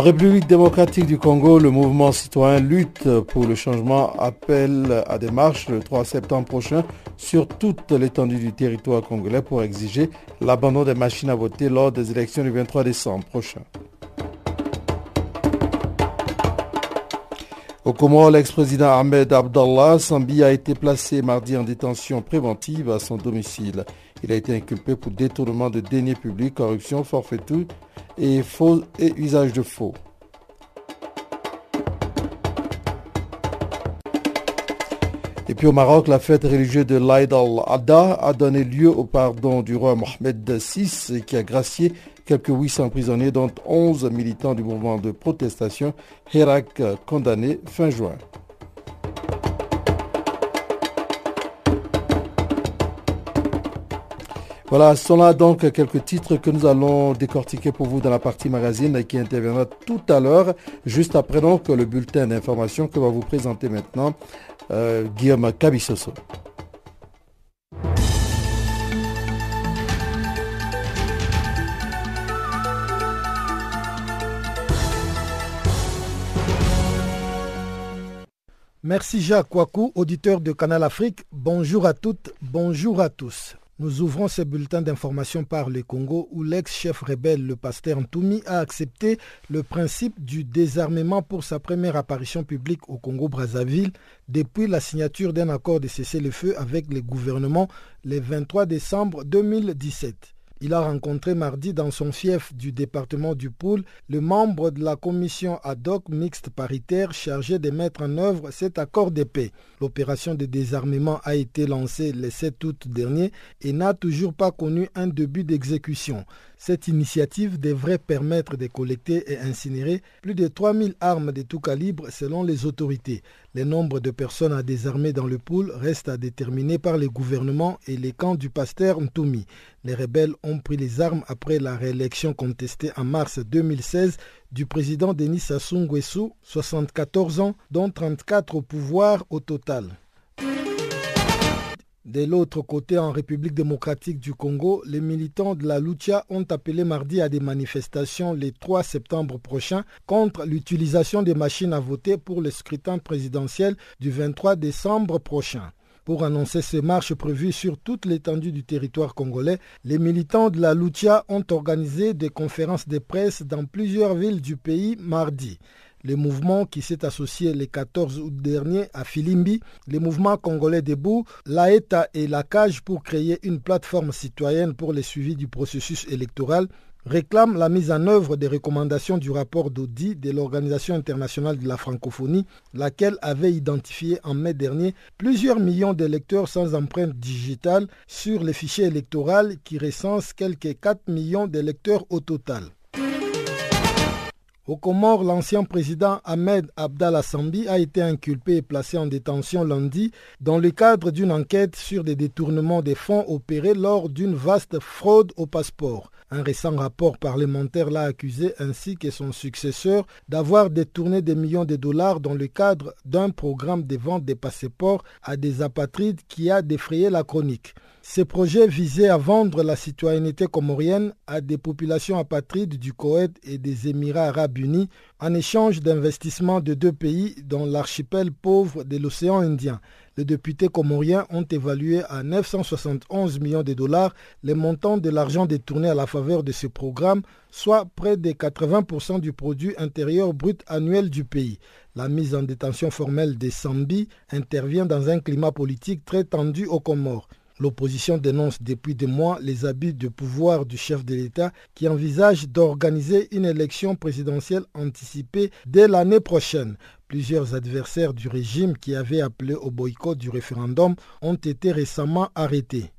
En République démocratique du Congo, le mouvement citoyen lutte pour le changement appelle à des marches le 3 septembre prochain sur toute l'étendue du territoire congolais pour exiger l'abandon des machines à voter lors des élections du 23 décembre prochain. Au Comores, l'ex-président Ahmed Abdallah Sambi a été placé mardi en détention préventive à son domicile. Il a été inculpé pour détournement de deniers publics, corruption, forfaiture et, faux, et usage de faux. Et puis au Maroc, la fête religieuse de l'Aïd al-Adha a donné lieu au pardon du roi Mohamed VI qui a gracié quelques 800 prisonniers dont 11 militants du mouvement de protestation Hirak condamnés fin juin. Voilà, ce sont là donc quelques titres que nous allons décortiquer pour vous dans la partie magazine qui interviendra tout à l'heure, juste après donc le bulletin d'information que va vous présenter maintenant euh, Guillaume Cabissoso. Merci Jacques Kouakou, auditeur de Canal Afrique. Bonjour à toutes, bonjour à tous. Nous ouvrons ce bulletin d'information par le Congo où l'ex-chef rebelle, le pasteur Ntoumi, a accepté le principe du désarmement pour sa première apparition publique au Congo-Brazzaville depuis la signature d'un accord de cessez-le-feu avec le gouvernement le 23 décembre 2017. Il a rencontré mardi dans son fief du département du Poul le membre de la commission ad hoc mixte paritaire chargée de mettre en œuvre cet accord de paix. L'opération de désarmement a été lancée le 7 août dernier et n'a toujours pas connu un début d'exécution. Cette initiative devrait permettre de collecter et incinérer plus de 3000 armes de tout calibre selon les autorités. Le nombre de personnes à désarmer dans le pool reste à déterminer par le gouvernement et les camps du pasteur Ntoumi. Les rebelles ont pris les armes après la réélection contestée en mars 2016 du président Denis Sassou Nguesso, 74 ans, dont 34 au pouvoir au total. De l'autre côté, en République démocratique du Congo, les militants de la Lucha ont appelé mardi à des manifestations le 3 septembre prochain contre l'utilisation des machines à voter pour le scrutin présidentiel du 23 décembre prochain. Pour annoncer ces marches prévues sur toute l'étendue du territoire congolais, les militants de la Lucha ont organisé des conférences de presse dans plusieurs villes du pays mardi le mouvement qui s'est associé le 14 août dernier à Filimbi, le mouvement congolais debout, l'AETA et la CAGE pour créer une plateforme citoyenne pour le suivi du processus électoral réclament la mise en œuvre des recommandations du rapport d'Audi de l'Organisation internationale de la francophonie, laquelle avait identifié en mai dernier plusieurs millions d'électeurs sans empreinte digitale sur les fichiers électoraux qui recensent quelques 4 millions d'électeurs au total. Au Comores, l'ancien président Ahmed Abdallah Sambi a été inculpé et placé en détention lundi dans le cadre d'une enquête sur des détournements des fonds opérés lors d'une vaste fraude au passeport. Un récent rapport parlementaire l'a accusé ainsi que son successeur d'avoir détourné des millions de dollars dans le cadre d'un programme de vente des passeports à des apatrides qui a défrayé la chronique. Ces projets visaient à vendre la citoyenneté comorienne à des populations apatrides du Koweït et des Émirats arabes unis en échange d'investissements de deux pays dans l'archipel pauvre de l'océan Indien. Les députés comoriens ont évalué à 971 millions de dollars les montants de l'argent détourné à la faveur de ce programme, soit près de 80% du produit intérieur brut annuel du pays. La mise en détention formelle des Sambi intervient dans un climat politique très tendu aux Comores. L'opposition dénonce depuis des mois les abus de pouvoir du chef de l'État qui envisage d'organiser une élection présidentielle anticipée dès l'année prochaine. Plusieurs adversaires du régime qui avaient appelé au boycott du référendum ont été récemment arrêtés.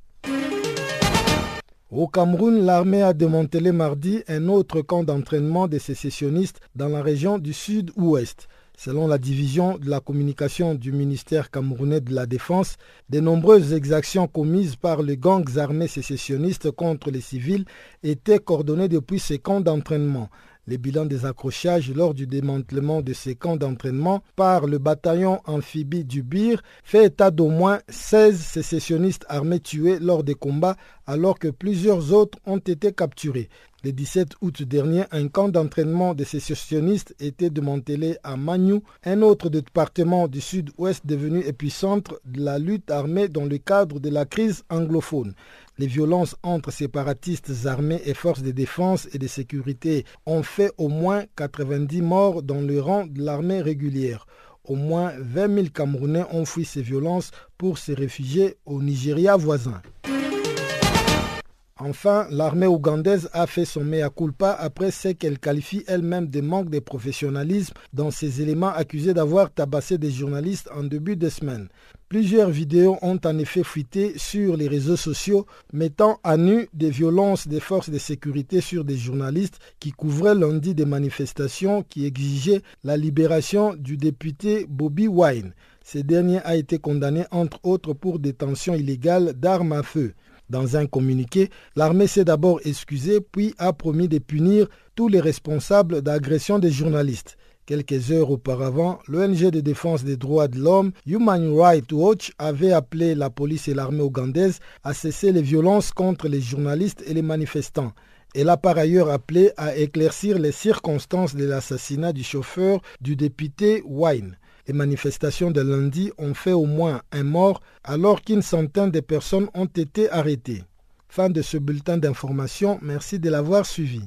Au Cameroun, l'armée a démantelé mardi un autre camp d'entraînement des sécessionnistes dans la région du sud-ouest. Selon la division de la communication du ministère camerounais de la Défense, de nombreuses exactions commises par les gangs armés sécessionnistes contre les civils étaient coordonnées depuis ces camps d'entraînement. Les bilans des accrochages lors du démantèlement de ces camps d'entraînement par le bataillon amphibie du Bir fait état d'au moins 16 sécessionnistes armés tués lors des combats alors que plusieurs autres ont été capturés. Le 17 août dernier, un camp d'entraînement des sécessionnistes était démantelé à Magnou, un autre département du sud-ouest devenu épicentre de la lutte armée dans le cadre de la crise anglophone. Les violences entre séparatistes armés et forces de défense et de sécurité ont fait au moins 90 morts dans le rang de l'armée régulière. Au moins 20 000 Camerounais ont fui ces violences pour se réfugier au Nigeria voisin. Enfin, l'armée ougandaise a fait son mea culpa après ce qu'elle qualifie elle-même de manque de professionnalisme dans ces éléments accusés d'avoir tabassé des journalistes en début de semaine. Plusieurs vidéos ont en effet fuité sur les réseaux sociaux mettant à nu des violences des forces de sécurité sur des journalistes qui couvraient lundi des manifestations qui exigeaient la libération du député Bobby Wine. Ce dernier a été condamné entre autres pour détention illégale d'armes à feu. Dans un communiqué, l'armée s'est d'abord excusée puis a promis de punir tous les responsables d'agression des journalistes. Quelques heures auparavant, l'ONG de défense des droits de l'homme Human Rights Watch avait appelé la police et l'armée ougandaise à cesser les violences contre les journalistes et les manifestants. Elle a par ailleurs appelé à éclaircir les circonstances de l'assassinat du chauffeur du député Wine. Les manifestations de lundi ont fait au moins un mort alors qu'une centaine de personnes ont été arrêtées. Fin de ce bulletin d'information, merci de l'avoir suivi.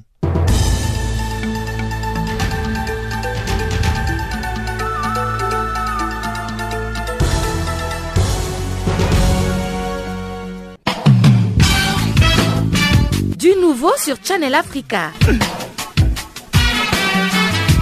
Du nouveau sur Channel Africa.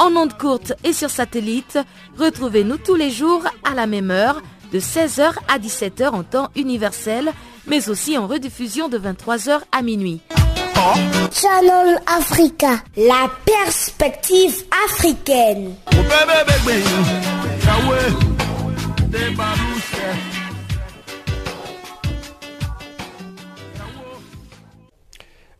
En ondes courtes et sur satellite, retrouvez-nous tous les jours à la même heure de 16h à 17h en temps universel, mais aussi en rediffusion de 23h à minuit. Channel Africa, la perspective africaine.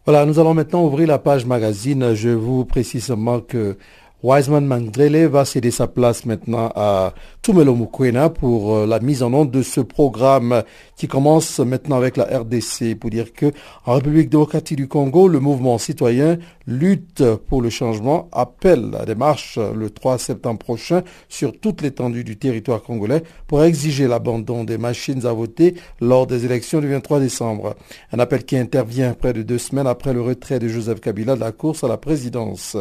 Voilà, nous allons maintenant ouvrir la page magazine. Je vous précise seulement que Wiseman Mandrele va céder sa place maintenant à Tumelo Mukwena pour euh, la mise en œuvre de ce programme qui commence maintenant avec la RDC pour dire que en République démocratique du Congo, le mouvement citoyen lutte pour le changement appelle à des marches le 3 septembre prochain sur toute l'étendue du territoire congolais pour exiger l'abandon des machines à voter lors des élections du 23 décembre. Un appel qui intervient près de deux semaines après le retrait de Joseph Kabila de la course à la présidence.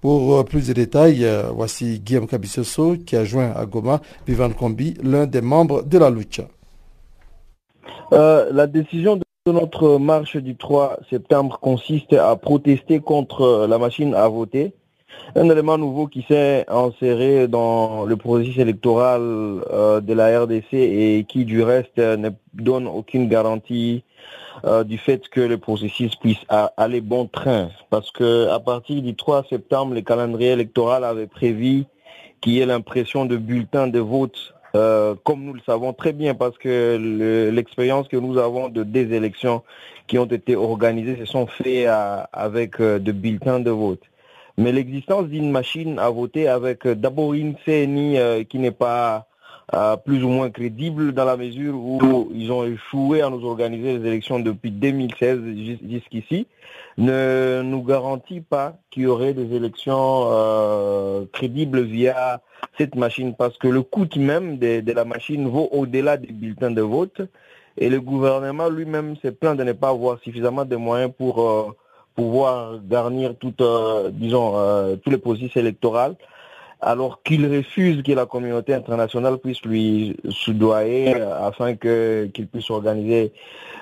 Pour euh, plus de détails, euh, voici Guillaume Cabissoso qui a joint à Goma Vivan Kombi, l'un des membres de la lucha. Euh, la décision de notre marche du 3 septembre consiste à protester contre la machine à voter. Un élément nouveau qui s'est inséré dans le processus électoral de la RDC et qui du reste ne donne aucune garantie euh, du fait que le processus puisse aller bon train. Parce que à partir du 3 septembre, le calendrier électoral avait prévu qu'il y ait l'impression de bulletins de vote, euh, comme nous le savons très bien, parce que l'expérience que nous avons de des élections qui ont été organisées se sont faites avec euh, de bulletins de vote. Mais l'existence d'une machine à voter avec d'abord une CNI qui n'est pas plus ou moins crédible dans la mesure où ils ont échoué à nous organiser les élections depuis 2016 jusqu'ici, ne nous garantit pas qu'il y aurait des élections euh, crédibles via cette machine parce que le coût même de, la machine vaut au-delà des bulletins de vote et le gouvernement lui-même s'est plaint de ne pas avoir suffisamment de moyens pour euh, pouvoir garnir toutes, euh, disons, tous les processus électoraux alors qu'il refuse que la communauté internationale puisse lui soudoyer afin qu'il puisse organiser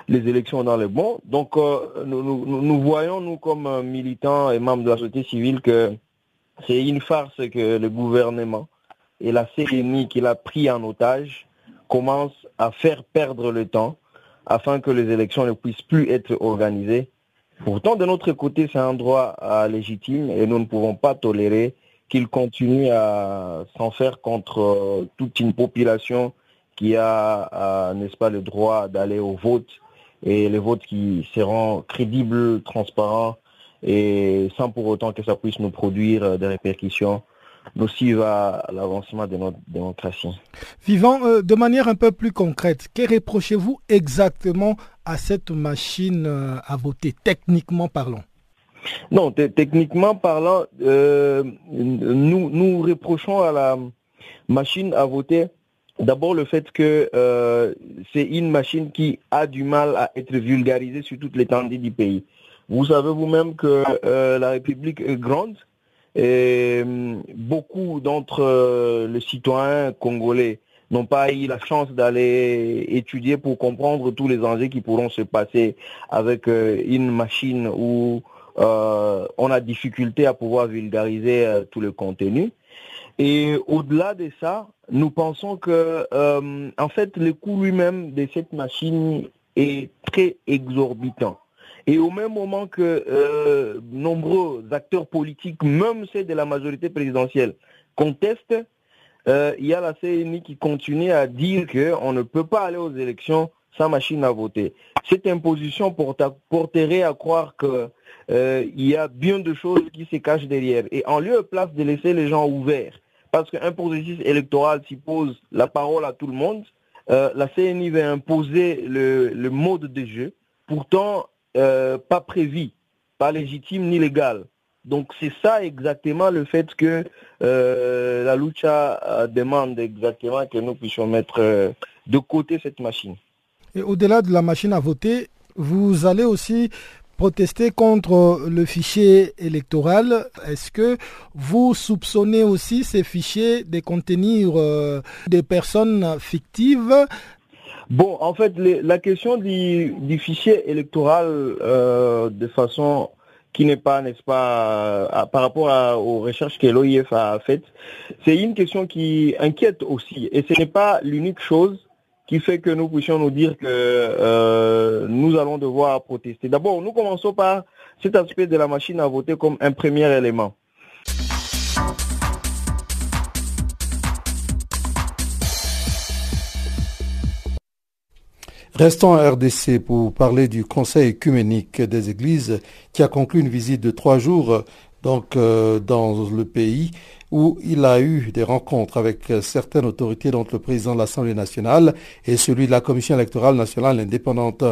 les élections dans le bon. Donc euh, nous, voyons, nous comme militants et membres de la société civile, que c'est une farce que le gouvernement et la CNI qu'il a pris en otage commencent à faire perdre le temps afin que les élections ne puissent plus être organisées. Pourtant, de notre côté, c'est un droit légitime et nous ne pouvons pas tolérer qu'il continue à s'en faire contre euh, toute une population qui a, n'est-ce pas, le droit d'aller au vote et les votes qui seront crédibles, transparents et sans pour autant que ça puisse nous produire euh, des répercussions nocives à l'avancement de notre démocratie. Vivant, euh, de manière un peu plus concrète, que reprochez-vous exactement à cette machine à voter, techniquement parlant non, techniquement parlant, euh, nous, nous reprochons à la machine à voter d'abord le fait que euh, c'est une machine qui a du mal à être vulgarisée sur toute l'étendue du pays. Vous savez vous-même que euh, la République est grande et beaucoup d'entre les citoyens congolais n'ont pas eu la chance d'aller étudier pour comprendre tous les enjeux qui pourront se passer avec une machine ou euh, on a difficulté à pouvoir vulgariser euh, tout le contenu. Et au-delà de ça, nous pensons que, euh, en fait, le coût lui-même de cette machine est très exorbitant. Et au même moment que nombreux acteurs politiques, même ceux de la majorité présidentielle, contestent, il y a la CNI qui continue à dire qu'on ne peut pas aller aux élections sans machine à voter. Cette imposition porterait à croire que euh, il y a bien de choses qui se cachent derrière. Et en lieu et place de laisser les gens ouverts, parce qu'un processus électoral suppose la parole à tout le monde, euh, la CNI va imposer le, mode de jeu, pourtant euh, pas prévu, pas légitime ni légal. Donc c'est ça exactement le fait que la lucha demande exactement que nous puissions mettre de côté cette machine. Et au-delà de la machine à voter, vous allez aussi protester contre le fichier électoral. Est-ce que vous soupçonnez aussi ces fichiers de contenir euh, des personnes fictives? Bon, en fait, la question du, fichier électoral euh, de façon qui n'est pas, n'est-ce pas, par rapport aux recherches que l'OIF a faites, c'est une question qui inquiète aussi. Et ce n'est pas l'unique chose qui fait que nous puissions nous dire que euh, nous allons devoir protester. D'abord, nous commençons par cet aspect de la machine à voter comme un premier élément. Restons à RDC pour parler du Conseil écuménique des Églises qui a conclu une visite de trois jours donc euh, dans le pays où il a eu des rencontres avec certaines autorités, dont le président de l'Assemblée nationale et celui de la Commission électorale nationale indépendante.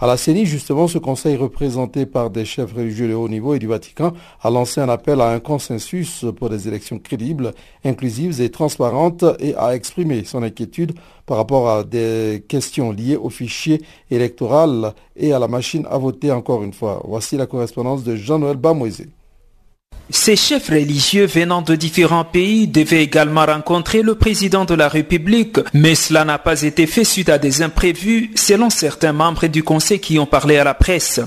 À la CENI, justement, ce conseil représenté par des chefs religieux de haut niveau et du Vatican a lancé un appel à un consensus pour des élections crédibles, inclusives et transparentes et a exprimé son inquiétude par rapport à des questions liées au fichier électoral et à la machine à voter encore une fois. Voici la correspondance de Jean-Noël Bamoisé. Ces chefs religieux venant de différents pays devaient également rencontrer le président de la République, mais cela n'a pas été fait suite à des imprévus, selon certains membres du Conseil qui ont parlé à la presse.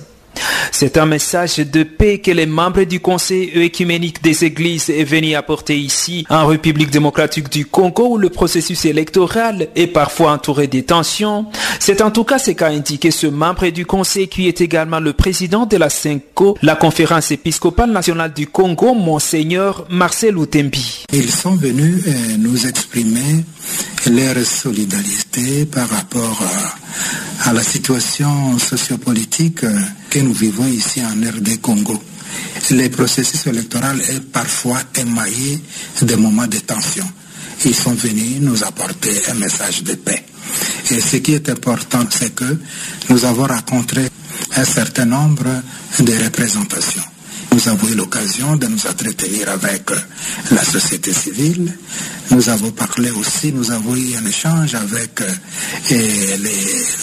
C'est un message de paix que les membres du Conseil œcuménique des Églises est venu apporter ici, en République démocratique du Congo, où le processus électoral est parfois entouré de tensions. C'est en tout cas ce qu'a indiqué ce membre du Conseil qui est également le président de la CENCO, la conférence épiscopale nationale du Congo, Monseigneur Marcel Outembi. Ils sont venus euh, nous exprimer leur solidarité par rapport à la situation sociopolitique que nous vivons ici en RD Congo. Le processus électoral est parfois émaillé de moments de tension. ils sont venus nous apporter un message de paix. Et ce qui est important, c'est que nous avons rencontré un certain nombre de représentations. Nous avons eu l'occasion de nous entretenir avec la société civile. Nous avons parlé aussi, nous avons eu un échange avec euh,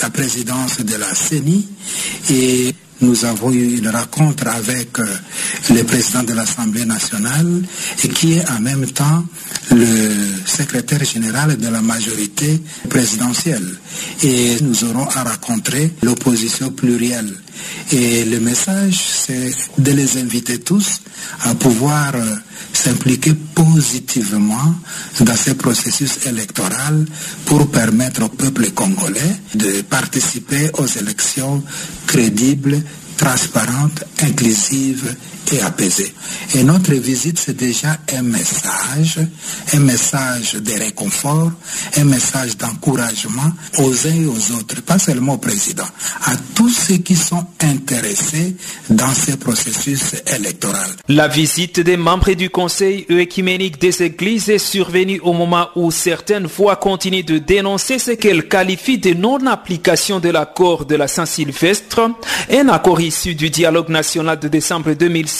la présidence de la CENI et nous avons eu une rencontre avec euh, le président de l'Assemblée nationale et qui est en même temps le secrétaire général de la majorité présidentielle. Et nous aurons à rencontrer l'opposition plurielle. Et le message, c'est de les inviter tous à pouvoir euh, s'impliquer positivement dans ce processus électoral pour permettre au peuple congolais de participer aux élections crédibles, transparentes, inclusives et apaisée. Et notre visite, c'est déjà un message, un message de réconfort, un message d'encouragement aux uns et aux autres, pas seulement au président, à tous ceux qui sont intéressés dans ce processus électoral. La visite des membres du Conseil œcuménique des églises est survenue au moment où certaines voix continuent de dénoncer ce qu'elles qualifient de non-application de l'accord de la Saint-Sylvestre, un accord issu du dialogue national de décembre 2016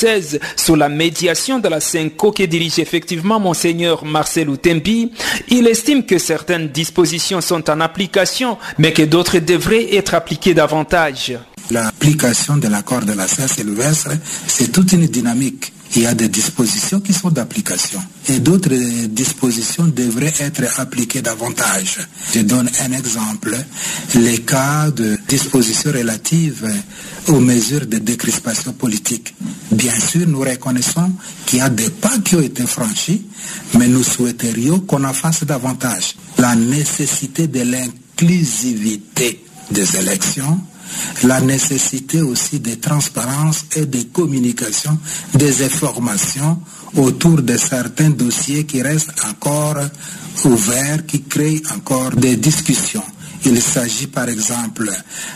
sous la médiation de la CENCO que dirige effectivement Monseigneur Marcel Outembi, il estime que certaines dispositions sont en application, mais que d'autres devraient être appliquées davantage. L'application de l'accord de la Saint-Sylvestre, c'est toute une dynamique il y a des dispositions qui sont d'application et d'autres dispositions devraient être appliquées davantage. Je donne un exemple, les cas de dispositions relatives aux mesures de décrispation politique. Bien sûr, nous reconnaissons qu'il y a des pas qui ont été franchis, mais nous souhaiterions qu'on en fasse davantage. La nécessité de l'inclusivité des élections la nécessité aussi de transparence et de communication des informations autour de certains dossiers qui restent encore ouverts, qui créent encore des discussions. Il s'agit par exemple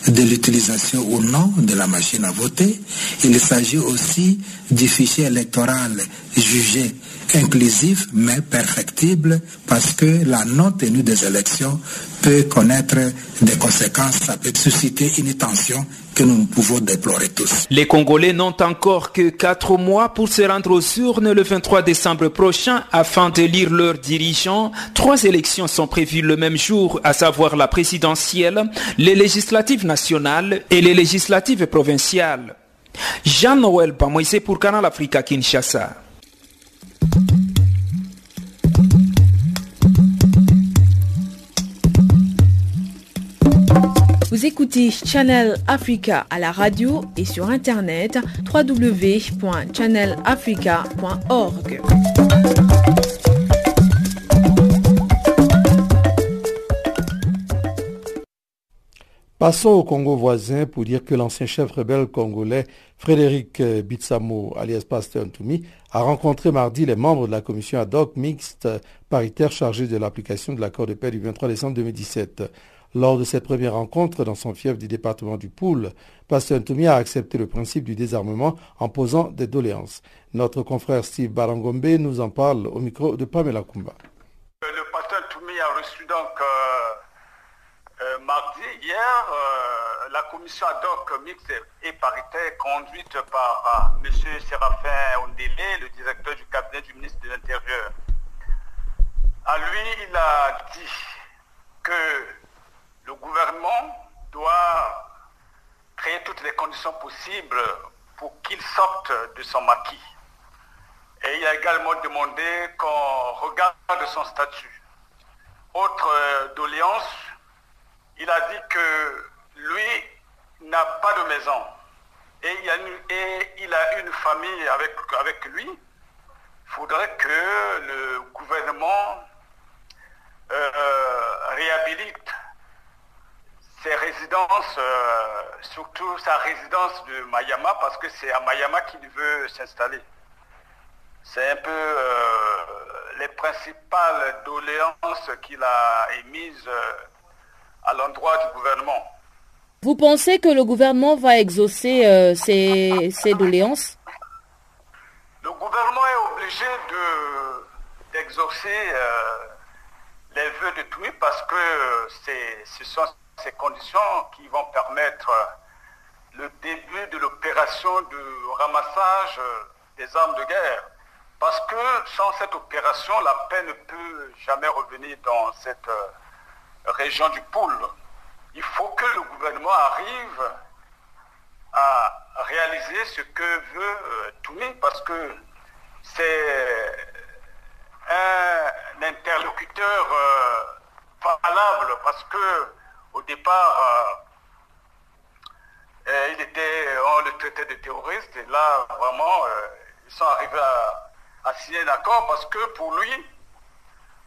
de l'utilisation ou non de la machine à voter. Il s'agit aussi du fichier électoral jugé inclusif mais perfectible parce que la non-tenue des élections peut connaître des conséquences, ça peut susciter une tension que nous pouvons déplorer tous. Les Congolais n'ont encore que quatre mois pour se rendre aux urnes le 23 décembre prochain afin d'élire leurs dirigeants. Trois élections sont prévues le même jour, à savoir la présidentielle, les législatives nationales et les législatives provinciales. Jean-Noël Bamoisé pour Canal Africa Kinshasa. Vous écoutez Channel Africa à la radio et sur internet www.channelafrica.org. Passons au Congo voisin pour dire que l'ancien chef rebelle congolais Frédéric Bitsamo, alias Pasteur Ntoumi, a rencontré mardi les membres de la commission ad hoc mixte paritaire chargée de l'application de l'accord de paix du 23 décembre 2017. Lors de cette première rencontre dans son fief du département du Poul, Pasteur Ntoumi a accepté le principe du désarmement en posant des doléances. Notre confrère Steve Barangombe nous en parle au micro de Pamela Kumba. Le pasteur Ntoumi a reçu donc euh, euh, mardi, hier, euh, la commission ad hoc mixte et paritaire conduite par M. Séraphin Ondélé, le directeur du cabinet du ministre de l'Intérieur. À lui, il a dit que le gouvernement doit créer toutes les conditions possibles pour qu'il sorte de son maquis. Et il a également demandé qu'on regarde son statut. Autre euh, doléance, il a dit que lui n'a pas de maison et il a une, famille avec, avec lui. Il faudrait que le gouvernement euh, réhabilite ses résidences, euh, surtout sa résidence de Mayama, parce que c'est à Mayama qu'il veut s'installer. C'est un peu euh, les principales doléances qu'il a émises euh, à l'endroit du gouvernement. Vous pensez que le gouvernement va exaucer ces, ces, doléances? Le gouvernement est obligé d'exaucer les vœux de Toumi parce que ce sont ces conditions qui vont permettre le début de l'opération de ramassage des armes de guerre. Parce que sans cette opération, la paix ne peut jamais revenir dans cette euh, région du pôle. Il faut que le gouvernement arrive à réaliser ce que veut euh, Toumi parce que c'est un interlocuteur euh, valable parce que au départ il était, on le traitait de terroriste et là vraiment ils sont arrivés à, signer un accord parce que pour lui,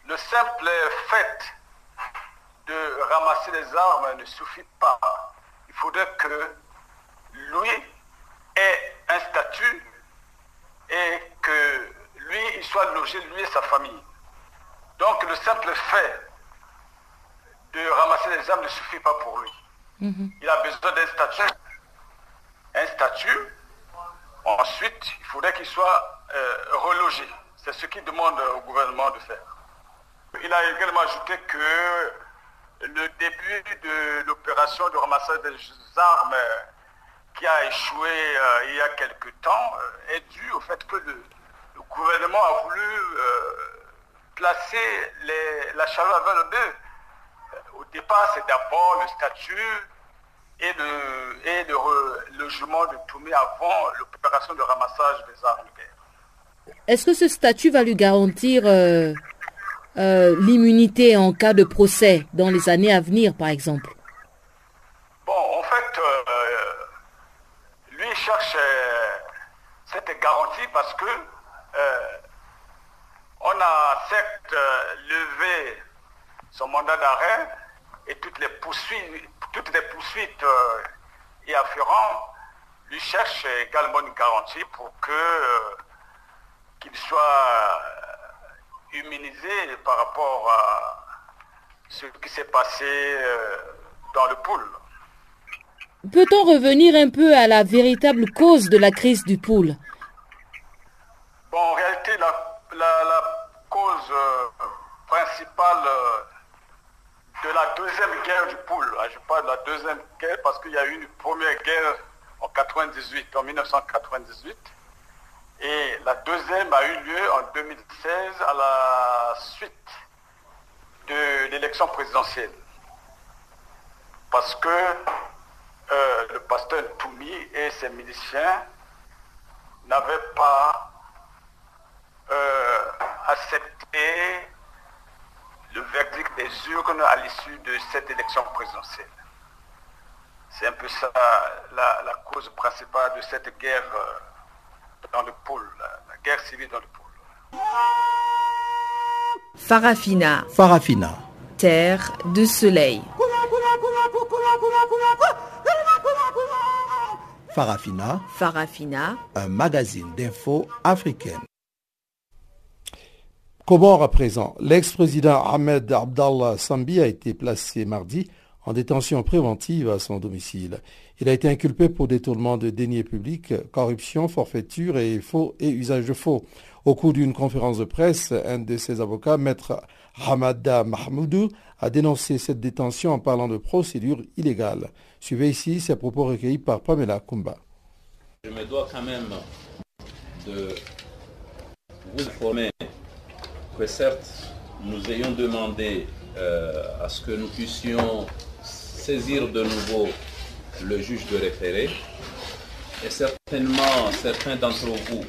le simple fait de ramasser les armes ne suffit pas. Il faudrait que lui ait un statut et que lui, il soit logé, lui et sa famille. Donc le simple fait de ramasser les armes ne suffit pas pour lui. Mhm. Il a besoin d'un statut. Un statut Ensuite, il faudrait qu'il soit euh, relogé. C'est ce qu'il demande au gouvernement de faire. Il a également ajouté que le début de l'opération de ramassage des armes qui a échoué euh, il y a quelque temps euh, est dû au fait que le, gouvernement a voulu placer la chaleur vers le deux. Au départ, c'est d'abord le statut et le, et le logement de Toumé avant l'opération de ramassage des armes de guerre. Est-ce que ce statut va lui garantir euh, euh, l'immunité en cas de procès dans les années à venir, par exemple? Bon, en fait, euh, lui cherche cette garantie parce que on a certes levé son mandat d'arrêt et toutes les poursuites toutes les poursuites euh, et afférents lui cherchent également une garantie pour que euh, qu'il soit euh, immunisé par rapport à ce qui s'est passé dans le pool. Peut-on revenir un peu à la véritable cause de la crise du pool? Bon, en réalité, la, la cause principale de la deuxième guerre du poule. Ah, je parle de la deuxième guerre parce qu'il y a eu une première guerre en 98, en 1998. Et la deuxième a eu lieu en 2016 à la suite de l'élection présidentielle. Parce que euh, le pasteur Toumi et ses miliciens n'avaient pas euh, accepté des urnes à l'issue de cette élection présidentielle. C'est un peu ça la, cause principale de cette guerre euh, dans le pôle, la, guerre civile dans le pôle. Farafina. Farafina. Terre de soleil. Farafina. Farafina. Un magazine d'infos africaine. Comore à présent. L'ex-président Ahmed Abdallah Sambi a été placé mardi en détention préventive à son domicile? Il a été inculpé pour détournement de deniers publics, corruption, forfaiture et faux et usage de faux. Au cours d'une conférence de presse, un de ses avocats, maître Hamada Mahmoudou, a dénoncé cette détention en parlant de procédure illégale. Suivez ici ses propos recueillis par Pamela Kumba. Je me dois quand même de vous informer que certes, nous ayons demandé euh, à ce que nous puissions saisir de nouveau le juge de référé. Et certainement, certains d'entre vous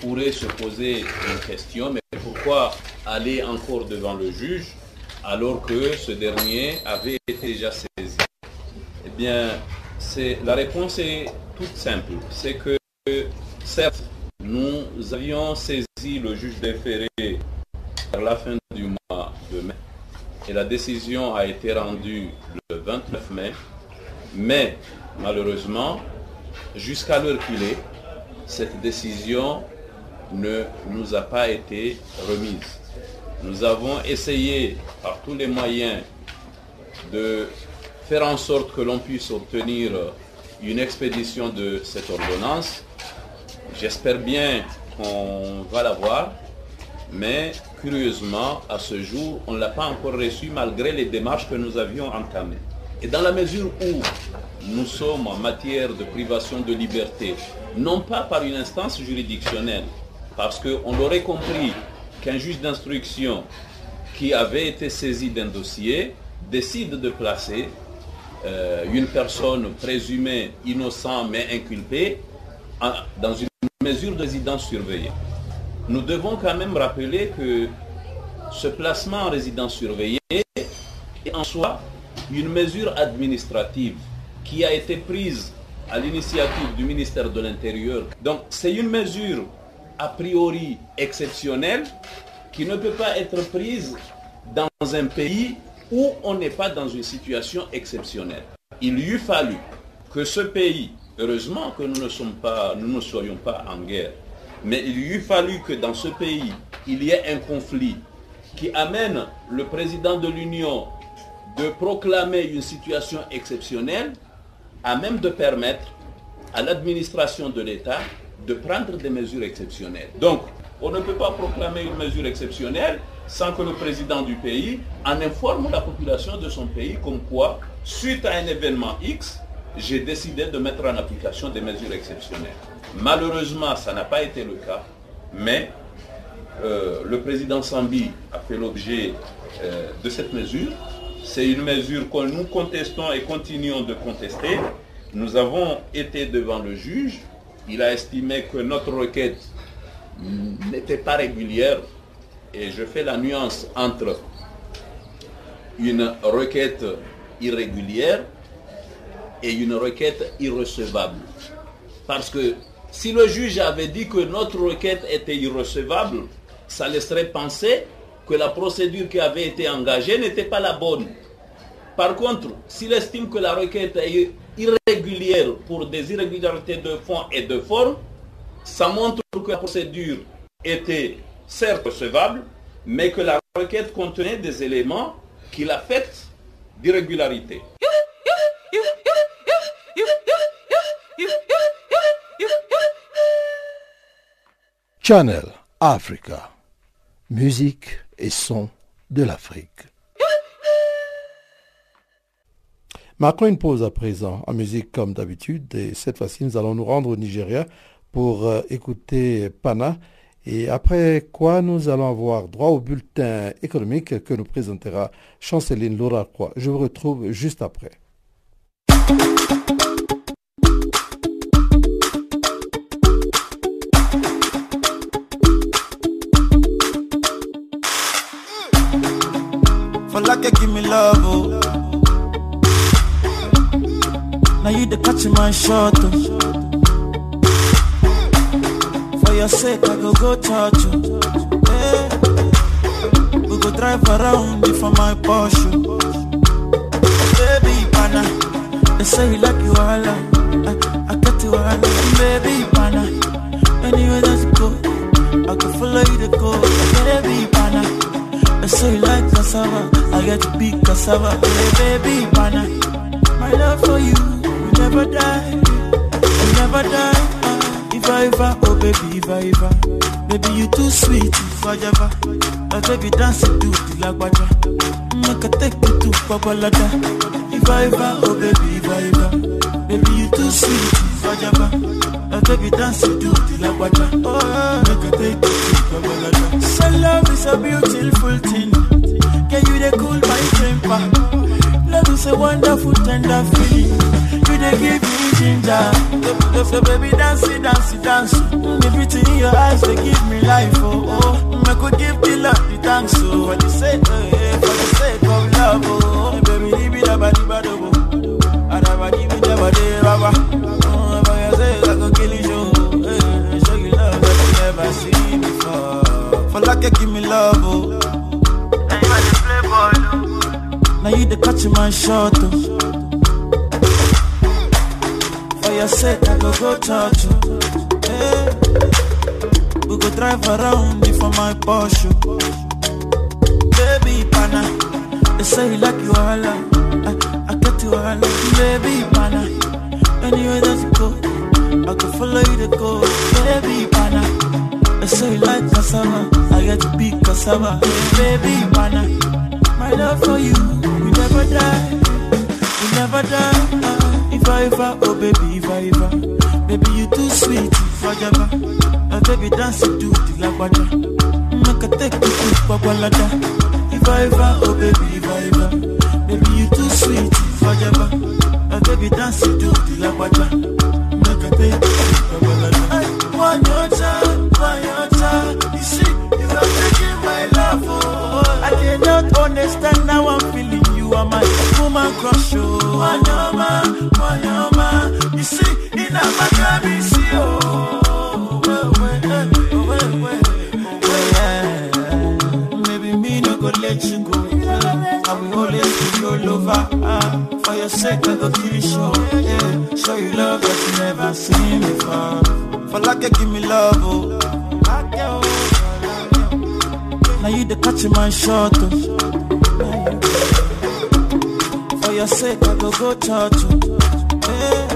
pourraient se poser une question, mais pourquoi aller encore devant le juge alors que ce dernier avait été déjà saisi? Eh bien, la réponse est toute simple. C'est que, certes, nous avions saisi le juge référé la fin du mois de mai. Et la décision a été rendue le 29 mai. Mais malheureusement, jusqu'à l'heure qu'il est, cette décision ne nous a pas été remise. Nous avons essayé par tous les moyens de faire en sorte que l'on puisse obtenir une expédition de cette ordonnance. J'espère bien qu'on va l'avoir, mais curieusement, à ce jour, on ne l'a pas encore reçu malgré les démarches que nous avions entamées. Et dans la mesure où nous sommes en matière de privation de liberté, non pas par une instance juridictionnelle, parce qu'on aurait compris qu'un juge d'instruction qui avait été saisi d'un dossier décide de placer euh, une personne présumée innocente mais inculpée dans une mesure de résidence surveillée. Nous devons quand même rappeler que ce placement en résidence surveillée est en soi une mesure administrative qui a été prise à l'initiative du ministère de l'Intérieur. Donc c'est une mesure a priori exceptionnelle qui ne peut pas être prise dans un pays où on n'est pas dans une situation exceptionnelle. Il eût fallu que ce pays, heureusement que nous ne, sommes pas, nous ne soyons pas en guerre, mais il eût fallu que dans ce pays, il y ait un conflit qui amène le président de l'Union de proclamer une situation exceptionnelle à même de permettre à l'administration de l'État de prendre des mesures exceptionnelles. Donc, on ne peut pas proclamer une mesure exceptionnelle sans que le président du pays en informe la population de son pays comme quoi, suite à un événement X, j'ai décidé de mettre en application des mesures exceptionnelles. Malheureusement, ça n'a pas été le cas, mais euh, le président Sambi a fait l'objet euh, de cette mesure. C'est une mesure que nous contestons et continuons de contester. Nous avons été devant le juge. Il a estimé que notre requête n'était pas régulière et je fais la nuance entre une requête irrégulière et une requête irrecevable. Parce que si le juge avait dit que notre requête était irrecevable, ça laisserait penser que la procédure qui avait été engagée n'était pas la bonne. Par contre, s'il estime que la requête est irrégulière pour des irrégularités de fond et de forme, ça montre que la procédure était certes recevable, mais que la requête contenait des éléments qui l'affectent d'irrégularité. Channel Africa, musique et son de l'Afrique. Marquons une pause à présent en musique comme d'habitude et cette fois-ci nous allons nous rendre au Nigeria pour euh, écouter Pana et après quoi nous allons avoir droit au bulletin économique que nous présentera Chanceline Laura Croix. Je vous retrouve juste après. Give me love, oh. Now you the catch in my shot, oh. For your sake, I go go touch you. Hey. We go drive around for my Porsche. Oh. Baby, pana, they say you like you all. I, I got you all. Baby, pana, anywhere that you go, I can follow you to go. So you like cassava, I get big cassava. Hey, baby, banana, my love for you, will never die, will never die. If I ever, oh baby, if I ever, baby you too sweet, if I ever, let baby dance to the lagwaja. Make I take you to Babalada. If I ever, oh baby, if I ever, baby you too sweet, if I ever, let baby dance to the lagwaja. Oh, make I take you to Babalada. So love is a beautiful thing. Can you they cool my temper? Love is a wonderful tender feeling. You they give me ginger. So, so baby dance it, dance it, dance. In your eyes they give me life oh oh. I could give the love the thanks oh. For the sake, oh, yeah, for the sake of love oh. Baby leave it up the bad oh. I never give it up you give me love oh Now you the playboy oh Now you the catch my shot oh for your sake, I go go touch you. Hey. We go drive around for my Porsche. Oh. Baby, pana, they say you like you all. I, I get you all. Baby, pana, anywhere that you go, I can follow you to go. Baby, pana, they say you like cassava. I get to be cassava. Baby, my love for you, we never die, we never die. Uh, if I ever, oh baby, if I ever, baby you too sweet, if I ever, uh, baby dance you do the lagwaja, make a take you to Babalada. If I ever, oh baby, if I ever, baby you too sweet, if I ever, uh, baby dance you do the lagwaja, understand how I'm feeling. You are my woman crush, oh. Wanyama, wanyama, you see, in a matter, see, oh. Let you go. I will always your lover. Ah, for your sake, I go kill you, show. Yeah, show you love that you never seen before. For like, give me love, oh. Now you the catch my shot, oh. Your sake, I go go church, eh, oh. Yeah.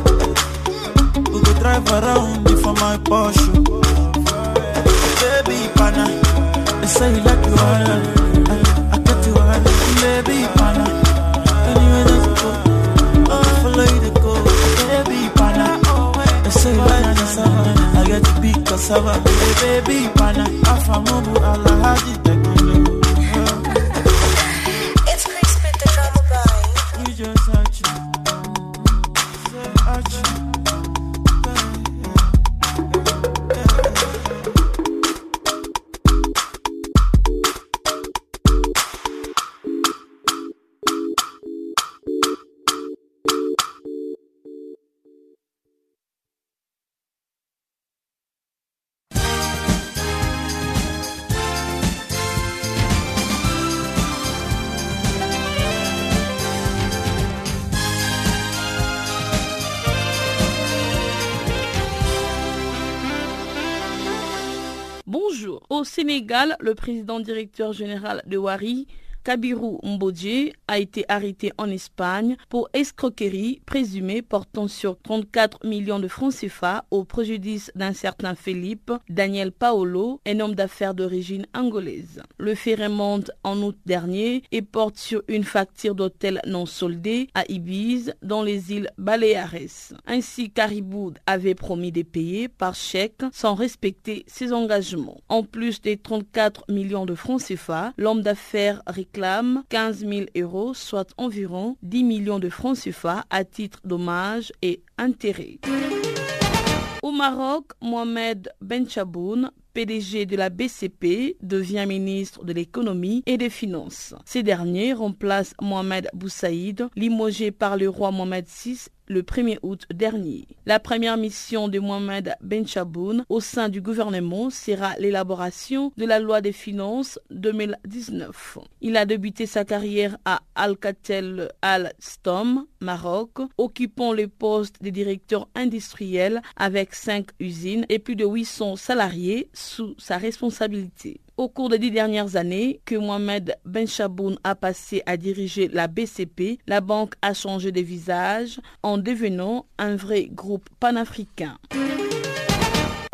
We go drive around for my Porsche. Baby, pana, they say you like you all. I, get you all. Baby, pana, anyway let's go. I follow you to go. Baby, pana, they say you like cassava. I get to be cassava. Hey, baby, pana, afamubu alahaji tekilo. It's Bonjour. Au Sénégal, le président directeur général de Wari, Kabiru Mbodje, a été arrêté en Espagne pour escroquerie présumée portant sur 34 millions de francs CFA au préjudice d'un certain Philippe Daniel Paolo, un homme d'affaires d'origine angolaise. Le fait remonte en août dernier et porte sur une facture d'hôtel non soldée à Ibiza dans les îles Baléares. Ainsi, Caribou avait promis de payer par chèque sans respecter ses engagements. En plus des 34 millions de francs CFA, l'homme d'affaires 15 000 euros, soit environ 10 millions de francs CFA à titre d'hommage et intérêt. Au Maroc, Mohamed Benchaboun, PDG de la BCP, devient ministre de l'économie et des finances. Ces derniers remplacent Mohamed Boussaïd, limogé par le roi Mohamed VI le 1er août dernier. La première mission de Mohamed Benchaboun au sein du gouvernement sera l'élaboration de la loi des finances 2019. Il a débuté sa carrière à Alcatel Alstom, Maroc, occupant le poste de directeur industriel avec 5 usines et plus de 800 salariés sous sa responsabilité au cours des dix dernières années que Mohamed Benchaboun a passé à diriger la BCP, la banque a changé de visage en devenant un vrai groupe panafricain.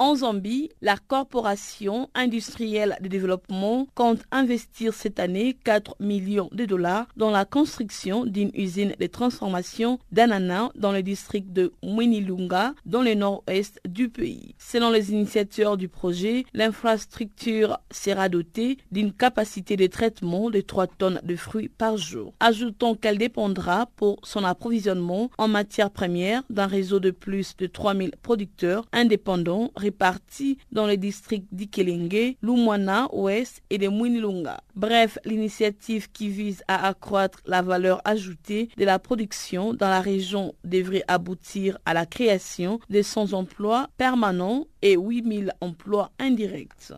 En Zambie, la Corporation industrielle de développement compte investir cette année 4 millions de dollars dans la construction d'une usine de transformation d'ananas dans le district de Mwinilunga, dans le nord-est du pays. Selon les initiateurs du projet, l'infrastructure sera dotée d'une capacité de traitement de 3 tonnes de fruits par jour. Ajoutons qu'elle dépendra pour son approvisionnement en matières premières d'un réseau de plus de 3000 producteurs indépendants répartis dans les districts d'Ikelenge, Lumwana Ouest et de Mwinilunga. Bref, l'initiative qui vise à accroître la valeur ajoutée de la production dans la région devrait aboutir à la création de 100 emplois permanents et 8000 emplois indirects.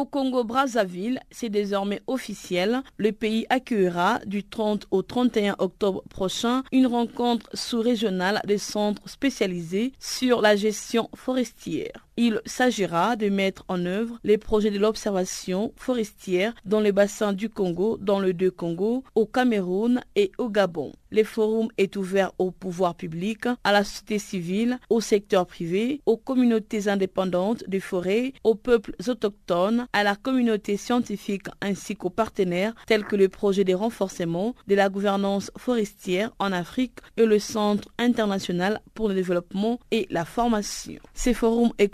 Au Congo-Brazzaville, c'est désormais officiel. Le pays accueillera du 30 au 31 octobre prochain une rencontre sous-régionale des centres spécialisés sur la gestion forestière. Il s'agira de mettre en œuvre les projets de l'observation forestière dans les bassins du Congo, dans le deux Congo, au Cameroun et au Gabon. Le forum est ouvert au pouvoir public, à la société civile, au secteur privé, aux communautés indépendantes des forêts, aux peuples autochtones, à la communauté scientifique ainsi qu'aux partenaires tels que le projet de renforcement de la gouvernance forestière en Afrique et le Centre international pour le développement et la formation. Ce forum est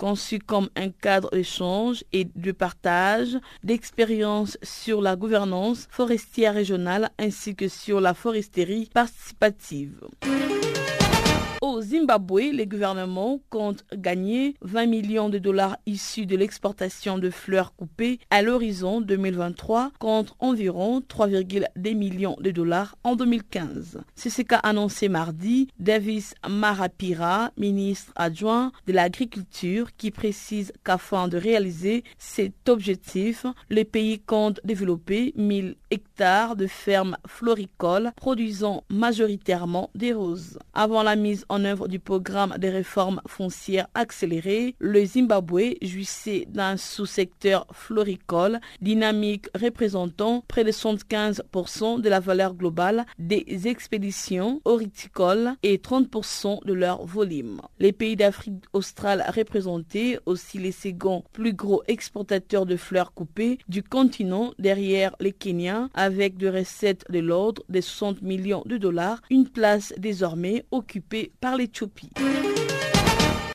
comme un cadre d'échange et de partage d'expériences sur la gouvernance forestière régionale ainsi que sur la foresterie participative. Au Zimbabwe, le gouvernement compte gagner 20 millions de dollars issus de l'exportation de fleurs coupées à l'horizon 2023 contre environ 3,2 millions de dollars en 2015. C'est ce qu'a annoncé mardi Davis Marapira, ministre adjoint de l'Agriculture, qui précise qu'afin de réaliser cet objectif, le pays compte développer 1000 hectares de fermes floricoles produisant majoritairement des roses. Avant la mise en œuvre du programme de réformes foncières accélérées, le Zimbabwe jouissait d'un sous-secteur floricole dynamique représentant près de 75% de la valeur globale des expéditions horticoles et 30% de leur volume. Les pays d'Afrique australe représentaient aussi les seconds plus gros exportateurs de fleurs coupées du continent derrière les Kenyans avec des recettes de l'ordre de 60 millions de dollars, une place désormais occupée par l'Éthiopie.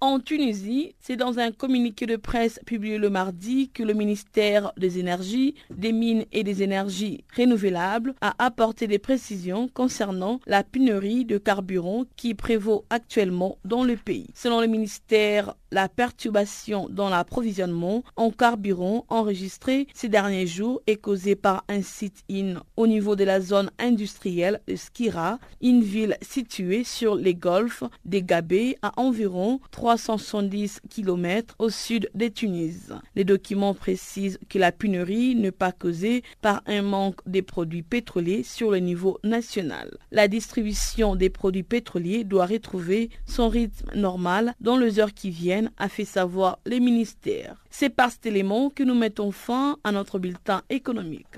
En Tunisie, c'est dans un communiqué de presse publié le mardi que le ministère des Énergies, des Mines et des Énergies renouvelables a apporté des précisions concernant la pénurie de carburant qui prévaut actuellement dans le pays. Selon le ministère, la perturbation dans l'approvisionnement en carburant enregistrée ces derniers jours est causée par un site-in au niveau de la zone industrielle de Skira, une ville située sur les golfs des Gabé à environ 370 km au sud de Tunis. Les documents précisent que la pénurie n'est pas causée par un manque des produits pétroliers sur le niveau national. La distribution des produits pétroliers doit retrouver son rythme normal dans les heures qui viennent, a fait savoir les ministères. C'est par cet élément que nous mettons fin à notre bulletin économique.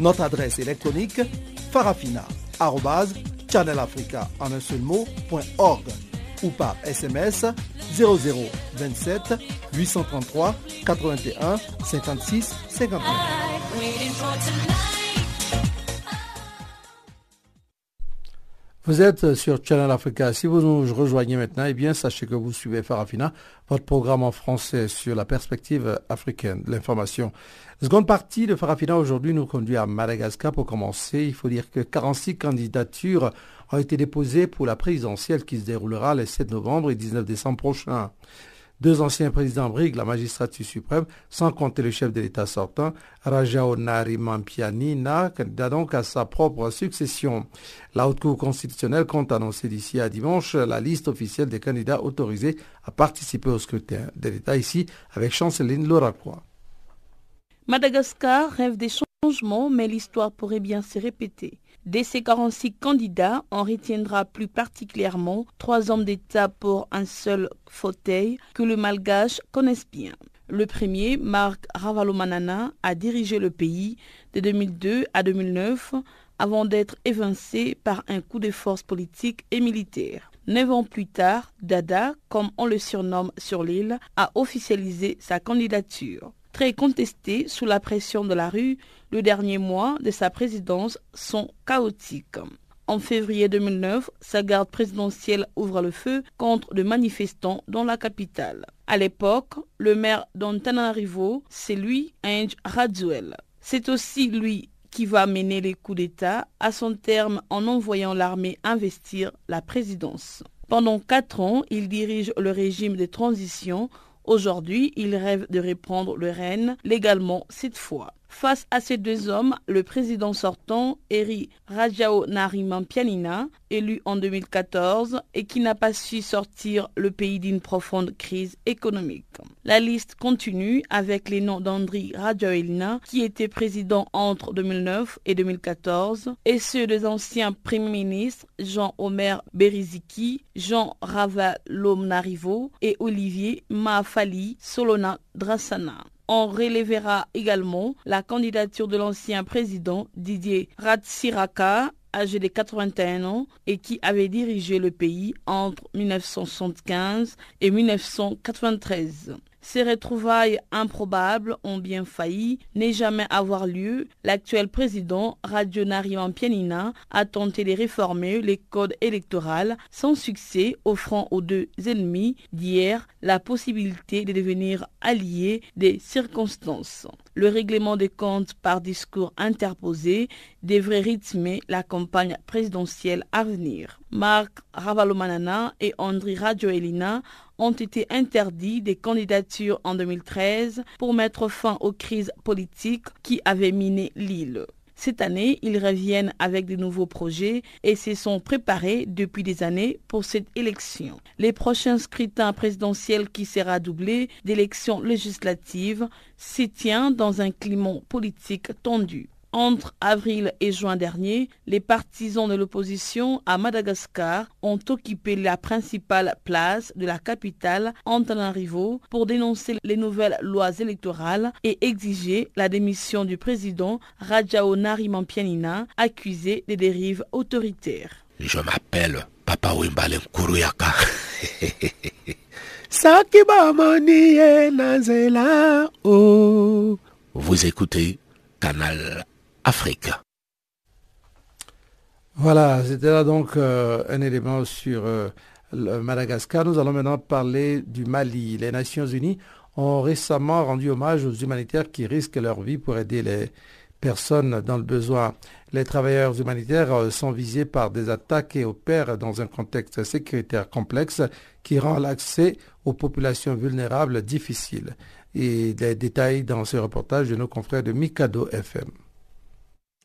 Notre adresse électronique farafina.channelafrica ou par SMS 0027 833 81 56 59. Vous êtes sur Channel Africa. Si vous nous rejoignez maintenant, eh bien, sachez que vous suivez Farafina, votre programme en français sur la perspective africaine l'information. Seconde partie de Farafina aujourd'hui nous conduit à Madagascar. Pour commencer, il faut dire que 46 candidatures ont été déposées pour la présidentielle qui se déroulera les 7 novembre et 19 décembre prochains. Deux anciens présidents briguent la magistrature suprême, sans compter le chef de l'État sortant, Rajao Narimampianina, candidat donc à sa propre succession. La Haute Cour constitutionnelle compte annoncer d'ici à dimanche la liste officielle des candidats autorisés à participer au scrutin de l'État ici avec Chanceline Loracroix. Madagascar rêve des changements, mais l'histoire pourrait bien se répéter. De ces 46 candidats, on retiendra plus particulièrement trois hommes d'État pour un seul fauteuil que le malgache connaisse bien. Le premier, Marc Ravalomanana, a dirigé le pays de 2002 à 2009 avant d'être évincé par un coup de force politique et militaire. Neuf ans plus tard, Dada, comme on le surnomme sur l'île, a officialisé sa candidature. Très contesté sous la pression de la rue, le dernier mois de sa présidence sont chaotiques. En février 2009, sa garde présidentielle ouvre le feu contre des manifestants dans la capitale. À l'époque, le maire d'Antananarivo, c'est lui, Ange Radzuel. C'est aussi lui qui va mener les coups d'État à son terme en envoyant l'armée investir la présidence. Pendant quatre ans, il dirige le régime de transition. Aujourd'hui, il rêve de reprendre le règne légalement cette fois. Face à ces deux hommes, le président sortant, Eri Rajao Pianina, élu en 2014 et qui n'a pas su sortir le pays d'une profonde crise économique. La liste continue avec les noms d'Andri Rajoelina, qui était président entre 2009 et 2014, et ceux des anciens premiers ministres Jean-Omer Beriziki, Jean Ravalomnarivo et Olivier Maafali Solona Drassana. On relèvera également la candidature de l'ancien président Didier Ratsiraka, âgé de 81 ans et qui avait dirigé le pays entre 1975 et 1993. Ces retrouvailles improbables ont bien failli ne jamais avoir lieu. L'actuel président, Radio Nariman Pianina, a tenté de réformer les codes électoraux sans succès, offrant aux deux ennemis d'hier la possibilité de devenir alliés des circonstances. Le règlement des comptes par discours interposé devrait rythmer la campagne présidentielle à venir. Marc Ravalomanana et André Radjoelina ont été interdits des candidatures en 2013 pour mettre fin aux crises politiques qui avaient miné l'île. Cette année, ils reviennent avec de nouveaux projets et se sont préparés depuis des années pour cette élection. Les prochains scrutins présidentiels qui sera doublé d'élections législatives s'y tient dans un climat politique tendu. Entre avril et juin dernier, les partisans de l'opposition à Madagascar ont occupé la principale place de la capitale Antananarivo pour dénoncer les nouvelles lois électorales et exiger la démission du président Rajao Narimampianina accusé des dérives autoritaires. Je m'appelle Papa Wimbalen Kuruyaka. Vous écoutez Canal Afrique. Voilà, c'était là donc euh, un élément sur euh, le Madagascar. Nous allons maintenant parler du Mali. Les Nations Unies ont récemment rendu hommage aux humanitaires qui risquent leur vie pour aider les personnes dans le besoin. Les travailleurs humanitaires euh, sont visés par des attaques et opèrent dans un contexte sécuritaire complexe qui rend l'accès aux populations vulnérables difficile. Et des détails dans ce reportage de nos confrères de Mikado FM.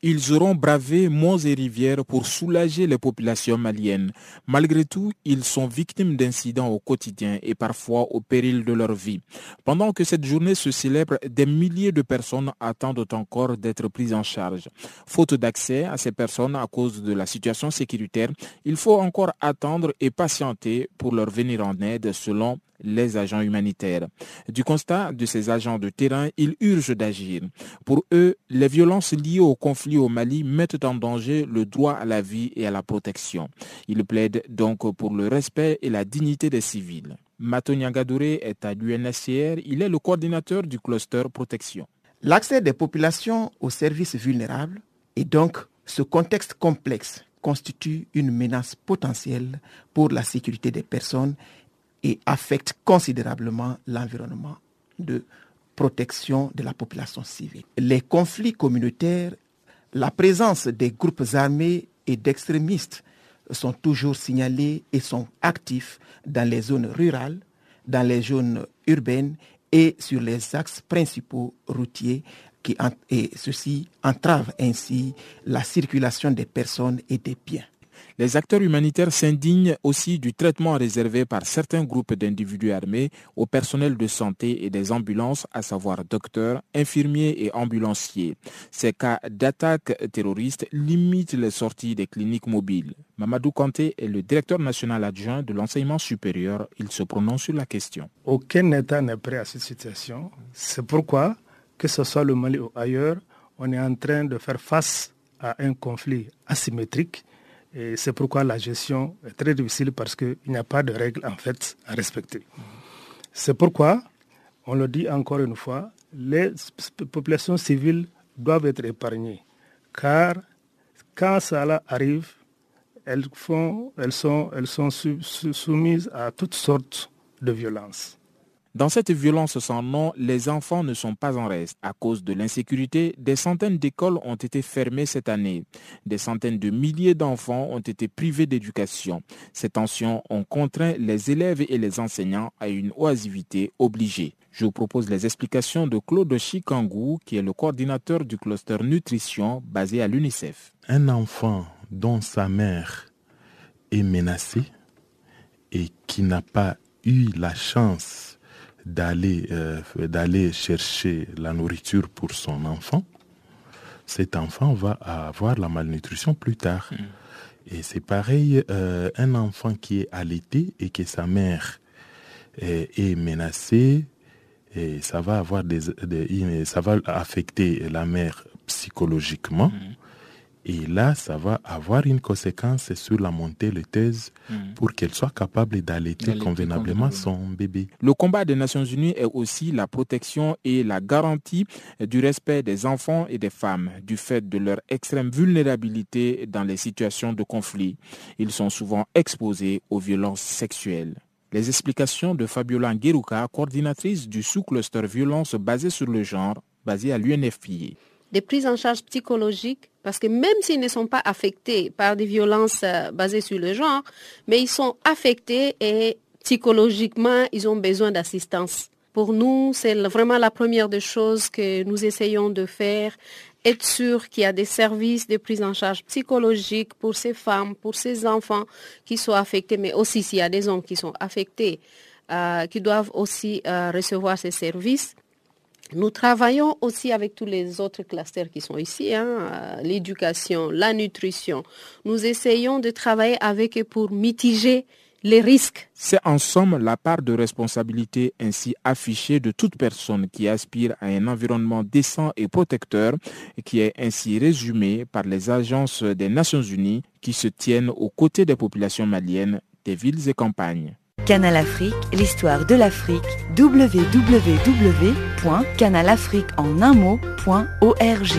Ils auront bravé monts et rivières pour soulager les populations maliennes. Malgré tout, ils sont victimes d'incidents au quotidien et parfois au péril de leur vie. Pendant que cette journée se célèbre, des milliers de personnes attendent encore d'être prises en charge. Faute d'accès à ces personnes à cause de la situation sécuritaire, il faut encore attendre et patienter pour leur venir en aide selon les agents humanitaires. Du constat de ces agents de terrain, ils urgent d'agir. Pour eux, les violences liées au conflit au Mali mettent en danger le droit à la vie et à la protection. Ils plaident donc pour le respect et la dignité des civils. Matonia Gadouré est à l'UNHCR, il est le coordinateur du cluster protection. L'accès des populations aux services vulnérables et donc ce contexte complexe constitue une menace potentielle pour la sécurité des personnes et affecte considérablement l'environnement de protection de la population civile. Les conflits communautaires, la présence des groupes armés et d'extrémistes sont toujours signalés et sont actifs dans les zones rurales, dans les zones urbaines et sur les axes principaux routiers qui, et ceci entrave ainsi la circulation des personnes et des biens. Les acteurs humanitaires s'indignent aussi du traitement réservé par certains groupes d'individus armés au personnel de santé et des ambulances, à savoir docteurs, infirmiers et ambulanciers. Ces cas d'attaques terroristes limitent les sorties des cliniques mobiles. Mamadou Kanté est le directeur national adjoint de l'enseignement supérieur. Il se prononce sur la question. Aucun État n'est prêt à cette situation. C'est pourquoi, que ce soit le Mali ou ailleurs, on est en train de faire face à un conflit asymétrique et c'est pourquoi la gestion est très difficile parce qu'il n'y a pas de règles en fait à respecter. C'est pourquoi, on le dit encore une fois, les populations civiles doivent être épargnées. Car quand cela arrive, elles, sont soumises à toutes sortes de violences. Dans cette violence sans nom, les enfants ne sont pas en reste. À cause de l'insécurité, des centaines d'écoles ont été fermées cette année. Des centaines de milliers d'enfants ont été privés d'éducation. Ces tensions ont contraint les élèves et les enseignants à une oisivité obligée. Je vous propose les explications de Claude Chikangou, qui est le coordinateur du cluster nutrition basé à l'UNICEF. Un enfant dont sa mère est menacée et qui n'a pas eu la chance d'aller euh, d'aller chercher la nourriture pour son enfant, cet enfant va avoir la malnutrition plus tard. Hmm. Et c'est pareil, euh, un enfant qui est allaité et que sa mère est, menacée, et ça va avoir des, ça va affecter la mère psychologiquement. Hmm. Et là, ça va avoir une conséquence sur la montée laiteuse hmm. pour qu'elle soit capable d'allaiter convenablement son bébé. Le combat des Nations Unies est aussi la protection et la garantie du respect des enfants et des femmes du fait de leur extrême vulnérabilité dans les situations de conflit. Ils sont souvent exposés aux violences sexuelles. Les explications de Fabiola Ngueruka, coordinatrice du sous-cluster violence basée sur le genre, basée à l'UNFPA des prises en charge psychologiques, parce que même s'ils ne sont pas affectés par des violences euh, basées sur le genre, mais ils sont affectés et psychologiquement, ils ont besoin d'assistance. Pour nous, c'est vraiment la première des choses que nous essayons de faire, être sûr qu'il y a des services de prise en charge psychologique pour ces femmes, pour ces enfants qui sont affectés, mais aussi s'il y a des hommes qui sont affectés, euh, qui doivent aussi euh, recevoir ces services. Nous travaillons aussi avec tous les autres clusters qui sont ici, hein, euh, l'éducation, la nutrition. Nous essayons de travailler avec eux pour mitiger les risques. C'est en somme la part de responsabilité ainsi affichée de toute personne qui aspire à un environnement décent et protecteur qui est ainsi résumée par les agences des Nations Unies qui se tiennent aux côtés des populations maliennes des villes et campagnes. Canal Afrique, l'histoire de l'Afrique, www.canalafriqueenunmot.org.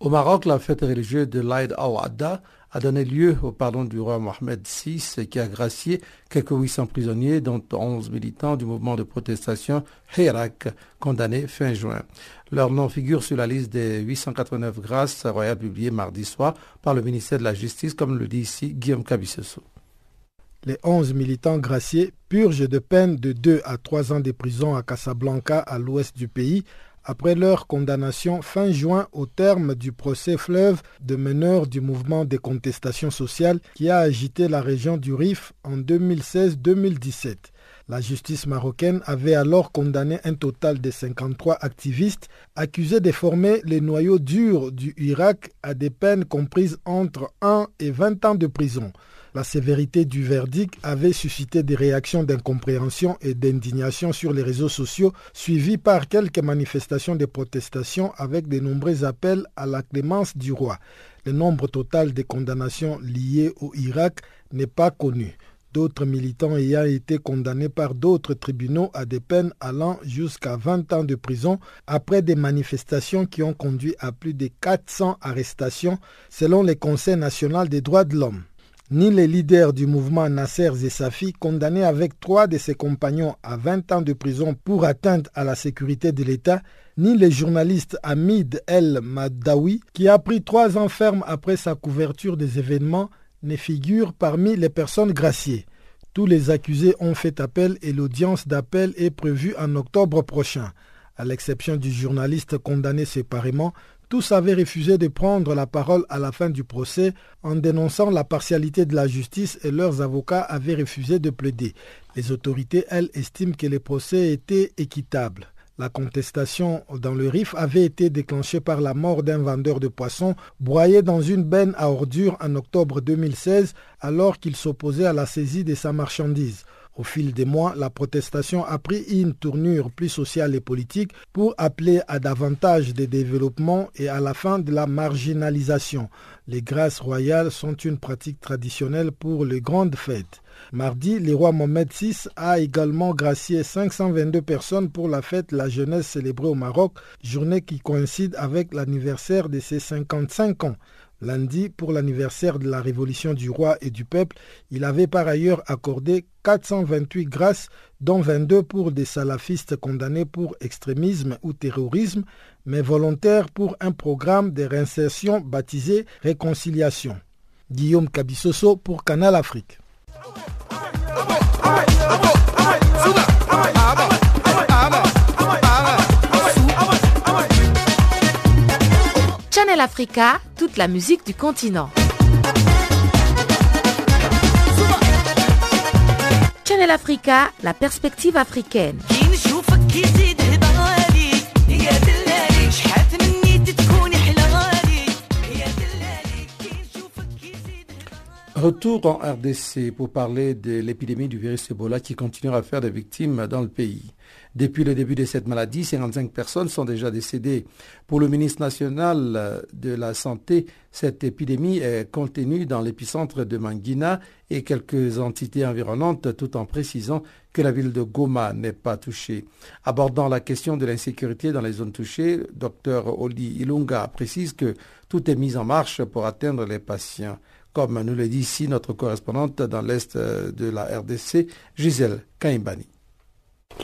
Au Maroc, la fête religieuse de l'Aïd al-Adha a donné lieu au pardon du roi Mohamed VI qui a gracié quelques 800 prisonniers, dont 11 militants du mouvement de protestation Hirak, condamnés fin juin. Leur nom figure sur la liste des 889 grâces royales publiées mardi soir par le ministère de la Justice, comme le dit ici Guillaume Cabissoso. Les 11 militants graciés purgent de peine de 2 à 3 ans de prison à Casablanca, à l'ouest du pays, après leur condamnation fin juin au terme du procès fleuve de meneurs du mouvement des contestations sociales qui a agité la région du Rif en 2016-2017. La justice marocaine avait alors condamné un total de 53 activistes accusés de former les noyaux durs du Irak à des peines comprises entre 1 et 20 ans de prison. La sévérité du verdict avait suscité des réactions d'incompréhension et d'indignation sur les réseaux sociaux, suivies par quelques manifestations de protestation avec de nombreux appels à la clémence du roi. Le nombre total des condamnations liées au Irak n'est pas connu. D'autres militants ayant été condamnés par d'autres tribunaux à des peines allant jusqu'à 20 ans de prison après des manifestations qui ont conduit à plus de 400 arrestations selon le Conseil national des droits de l'homme ni les leaders du mouvement Nasser Zessafi, condamnés avec trois de ses compagnons à 20 ans de prison pour atteinte à la sécurité de l'État, ni le journaliste Hamid El Madawi, qui a pris trois ans ferme après sa couverture des événements, ne figurent parmi les personnes graciées. Tous les accusés ont fait appel et l'audience d'appel est prévue en octobre prochain. À l'exception du journaliste condamné séparément, tous avaient refusé de prendre la parole à la fin du procès en dénonçant la partialité de la justice et leurs avocats avaient refusé de plaider. Les autorités, elles, estiment que le procès était équitable. La contestation dans le RIF avait été déclenchée par la mort d'un vendeur de poissons broyé dans une benne à ordures en octobre 2016 alors qu'il s'opposait à la saisie de sa marchandise. Au fil des mois, la protestation a pris une tournure plus sociale et politique pour appeler à davantage de développement et à la fin de la marginalisation. Les grâces royales sont une pratique traditionnelle pour les grandes fêtes. Mardi, le roi Mohamed VI a également gracié 522 personnes pour la fête La Jeunesse célébrée au Maroc, journée qui coïncide avec l'anniversaire de ses 55 ans. Lundi, pour l'anniversaire de la révolution du roi et du peuple, il avait par ailleurs accordé 428 grâces, dont 22 pour des salafistes condamnés pour extrémisme ou terrorisme, mais volontaires pour un programme de réinsertion baptisé Réconciliation. Guillaume Cabissoso pour Canal Afrique. Channel Africa, toute la musique du continent. Channel Africa, la perspective africaine. Retour en RDC pour parler de l'épidémie du virus Ebola qui continue à faire des victimes dans le pays. Depuis le début de cette maladie, 55 personnes sont déjà décédées. Pour le ministre national de la Santé, cette épidémie est contenue dans l'épicentre de Manguina et quelques entités environnantes, tout en précisant que la ville de Goma n'est pas touchée. Abordant la question de l'insécurité dans les zones touchées, Dr Oli Ilunga précise que tout est mis en marche pour atteindre les patients comme nous le dit ici notre correspondante dans l'Est de la RDC, Gisèle Kaimbani.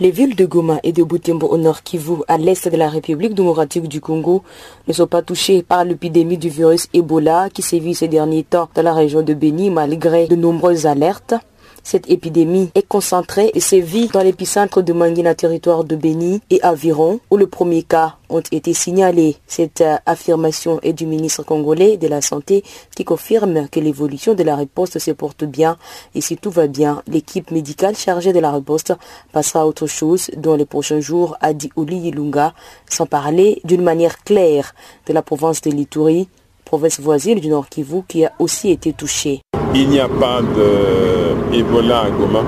Les villes de Goma et de Butembo au nord Kivu, à l'est de la République démocratique du Congo, ne sont pas touchées par l'épidémie du virus Ebola qui sévit ces derniers temps dans la région de Beni malgré de nombreuses alertes. Cette épidémie est concentrée et sévit dans l'épicentre de Manguina, territoire de Beni et Aviron, où le premier cas ont été signalés. Cette euh, affirmation est du ministre congolais de la Santé qui confirme que l'évolution de la riposte se porte bien et si tout va bien, l'équipe médicale chargée de la riposte passera à autre chose dans les prochains jours, a dit Oli Yilunga, sans parler d'une manière claire de la province de l'Ituri, province voisine du Nord Kivu qui a aussi été touchée. Il n'y a pas de Ebola à Goma.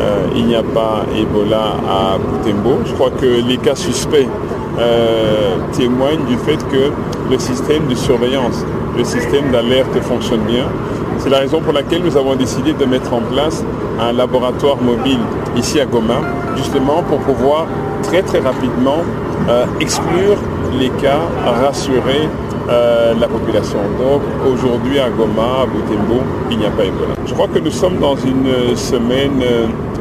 Euh, il n'y a pas Ebola à Butembo. Je crois que les cas suspects euh, témoignent du fait que le système de surveillance, le système d'alerte fonctionne bien. C'est la raison pour laquelle nous avons décidé de mettre en place un laboratoire mobile ici à Goma, justement pour pouvoir très très rapidement euh, exclure les cas, rassurer euh, la population. Donc aujourd'hui à Goma, à Butembo, il n'y a pas Ebola. Je crois que nous sommes dans une semaine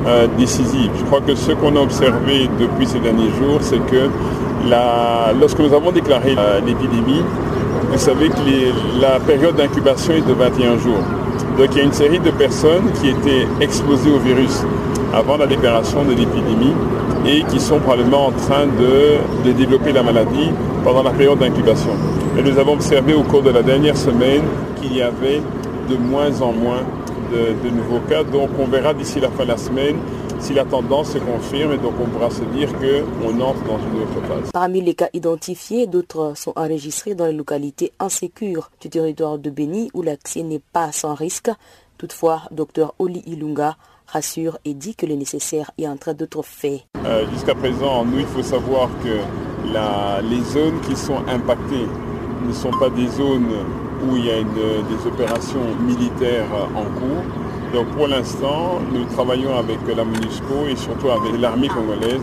euh, décisive. Je crois que ce qu'on a observé depuis ces derniers jours, c'est que la, lorsque nous avons déclaré l'épidémie, vous savez que la période d'incubation est de 21 jours. Donc il y a une série de personnes qui étaient exposées au virus avant la déclaration de l'épidémie et qui sont probablement en train de, de développer la maladie pendant la période d'incubation. Et nous avons observé au cours de la dernière semaine qu'il y avait de moins en moins de, de, nouveaux cas. Donc on verra d'ici la fin de la semaine si la tendance se confirme et donc on pourra se dire qu'on entre dans une autre phase. Parmi les cas identifiés, d'autres sont enregistrés dans les localités insécures du territoire de Béni où l'accès n'est pas sans risque. Toutefois, Dr Oli Ilunga rassure et dit que le nécessaire est en train d'être fait. Euh, Jusqu'à présent, nous, il faut savoir que les zones qui sont impactées ne sont pas des zones où il y a des opérations militaires en cours. Donc pour l'instant, nous travaillons avec la MONUSCO et surtout avec l'armée congolaise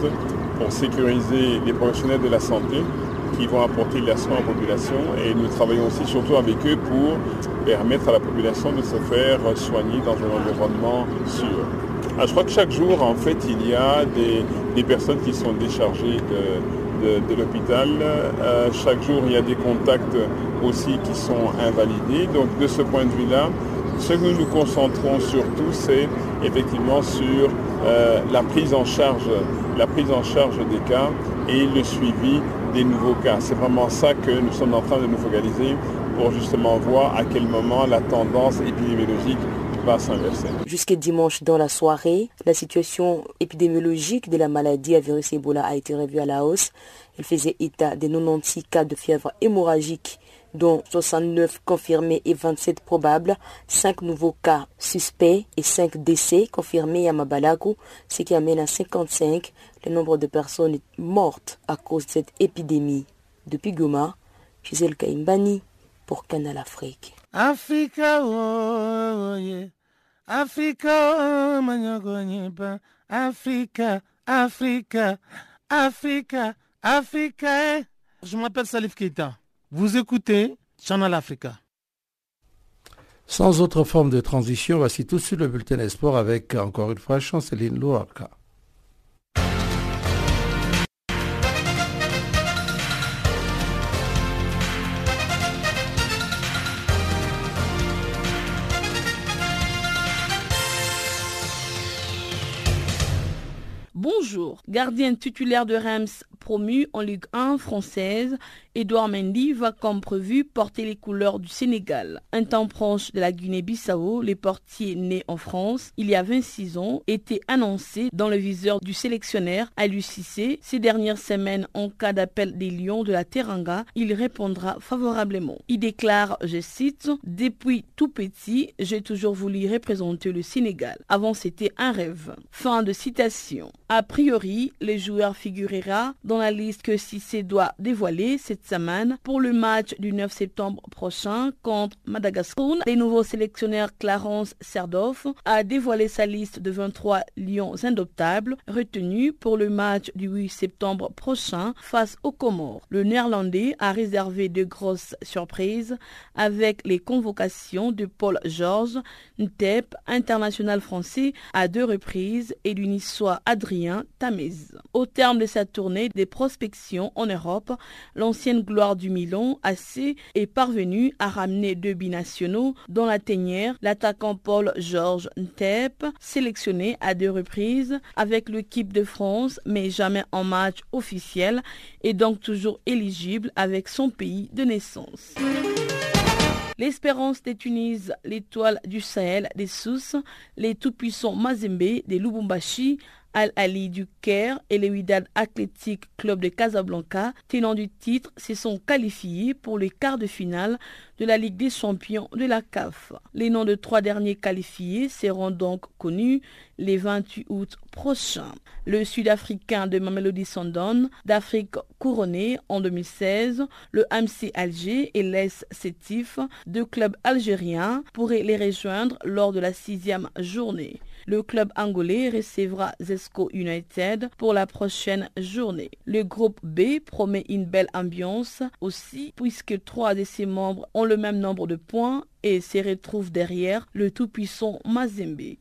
pour sécuriser les professionnels de la santé qui vont apporter les soins aux populations et nous travaillons aussi surtout avec eux pour permettre à la population de se faire soigner dans un environnement sûr. Alors, je crois que chaque jour, en fait, il y a des, personnes qui sont déchargées de, de, de l'hôpital. Euh, chaque jour, il y a des contacts aussi qui sont invalidés. Donc, de ce point de vue-là, ce que nous nous concentrons surtout, c'est effectivement sur euh, la prise en charge, la prise en charge des cas et le suivi des nouveaux cas. C'est vraiment ça que nous sommes en train de nous focaliser pour justement voir à quel moment la tendance épidémiologique va s'inverser. Jusqu'à dimanche dans la soirée, la situation épidémiologique de la maladie à virus Ebola a été revue à la hausse. Elle faisait état de 96 cas de fièvre hémorragique dont 69 confirmés et 27 probables, 5 nouveaux cas suspects et 5 décès confirmés à Mabalaku, ce qui amène à 55 le nombre de personnes mortes à cause de cette épidémie. Depuis Goma, Gisèle Kaimbani pour Canal Afrique. Africa, oh, oh, Africa, Africa, Africa, Africa. Eh. Je m'appelle Salif Keita. Vous écoutez Channel Africa. Sans autre forme de transition, voici tout de suite le bulletin des sports avec encore une fois Chanceline Louaka. Bonjour. Gardien titulaire de Reims promu en Ligue 1 française, Edouard Mendy va comme prévu porter les couleurs du Sénégal. Un temps proche de la Guinée-Bissau, les portiers nés en France il y a 26 ans étaient annoncés dans le viseur du sélectionneur à l'UCC. Ces dernières semaines, en cas d'appel des Lions de la Teranga, il répondra favorablement. Il déclare, je cite, Depuis tout petit, j'ai toujours voulu représenter le Sénégal. Avant, c'était un rêve. Fin de citation. A priori, le joueur figurera dans la liste que Cissé doit dévoiler cette pour le match du 9 septembre prochain contre Madagascar. Le nouveau sélectionneur Clarence Serdoff a dévoilé sa liste de 23 lions indoptables retenus pour le match du 8 septembre prochain face aux Comores. Le néerlandais a réservé de grosses surprises avec les convocations de Paul Georges, Ntep, international français à deux reprises, et du niçois Adrien Tamez. Au terme de sa tournée des prospections en Europe, gloire du Milan, AC, est parvenu à ramener deux binationaux dans la teignère, l'attaquant Paul Georges Ntep, sélectionné à deux reprises avec l'équipe de France, mais jamais en match officiel, et donc toujours éligible avec son pays de naissance. L'espérance des Tunis, l'étoile du Sahel des Sous, les tout-puissants Mazembe des Lubumbashi Al-Ali du Caire et le Wydad Athletic Club de Casablanca, tenant du titre, se sont qualifiés pour les quarts de finale de la Ligue des champions de la CAF. Les noms de trois derniers qualifiés seront donc connus les 28 août prochains. Le Sud-Africain de Mamelody Sundowns, d'Afrique couronnée en 2016, le MC Alger et l'Es Sétif, deux clubs algériens, pourraient les rejoindre lors de la sixième journée. Le club angolais recevra Zesco United pour la prochaine journée. Le groupe B promet une belle ambiance aussi puisque trois de ses membres ont le même nombre de points et se retrouvent derrière le tout-puissant Mazembe.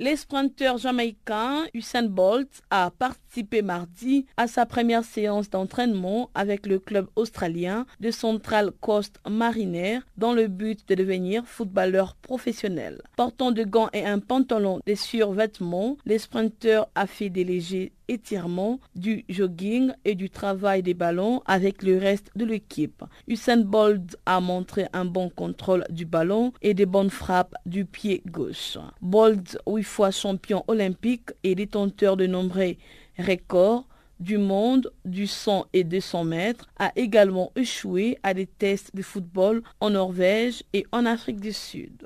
Les sprinteurs jamaïcains Usain Bolt a participé mardi à sa première séance d'entraînement avec le club australien de Central Coast Mariner dans le but de devenir footballeur professionnel. Portant de gants et un pantalon de survêtements, les sprinteurs a fait des légers étirements, du jogging et du travail des ballons avec le reste de l'équipe. Usain Bolt a montré un bon contrôle du ballon et des bonnes frappes du pied gauche. Bolt, huit fois champion olympique et détenteur de nombreux records, du monde du 100 et 200 mètres a également échoué à des tests de football en Norvège et en Afrique du Sud.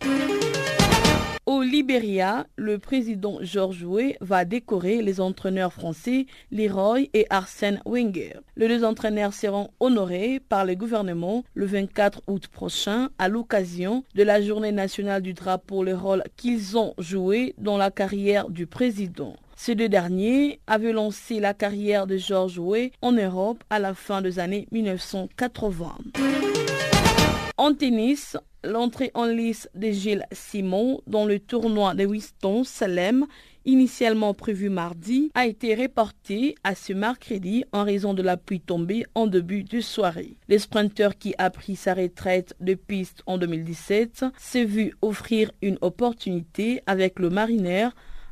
Au Libéria, le président George Weah va décorer les entraîneurs français Leroy et Arsène Wenger. Les deux entraîneurs seront honorés par le gouvernement le 24 août prochain à l'occasion de la journée nationale du drapeau, le rôle qu'ils ont joué dans la carrière du président. Ces deux derniers avaient lancé la carrière de George Weah en Europe à la fin des années 1980. En tennis, l'entrée en lice de Gilles Simon dans le tournoi de Winston-Salem, initialement prévu mardi, a été reporté à ce mercredi en raison de la pluie tombée en début de soirée. Le sprinter qui a pris sa retraite de piste en 2017 s'est vu offrir une opportunité avec le Mariner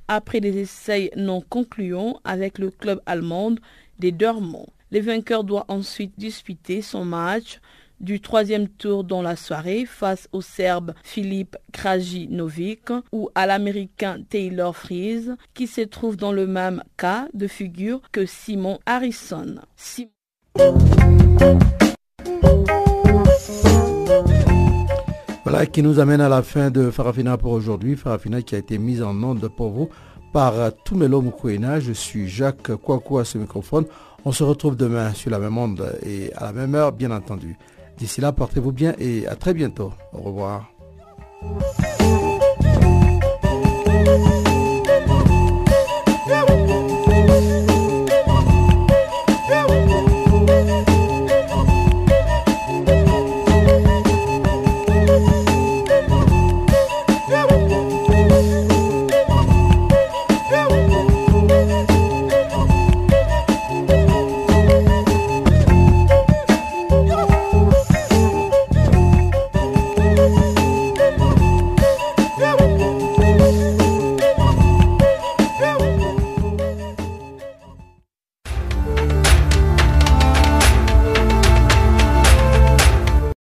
après des essais non concluants avec le club allemand des Dortmund. Le vainqueur doit ensuite disputer son match du troisième tour dans la soirée face au Serbe Filip Krajinovic ou à l'Américain Taylor Fries qui se trouve dans le même cas de figure que Simon Harrison. Voilà qui nous amène à la fin de Farafina pour aujourd'hui. Farafina qui a été mise en onde pour vous par Toumelo Mukwena. Je suis Jacques Kouakou à ce microphone. On se retrouve demain sur la même onde et à la même heure, bien entendu. D'ici là, portez-vous bien et à très bientôt. Au revoir.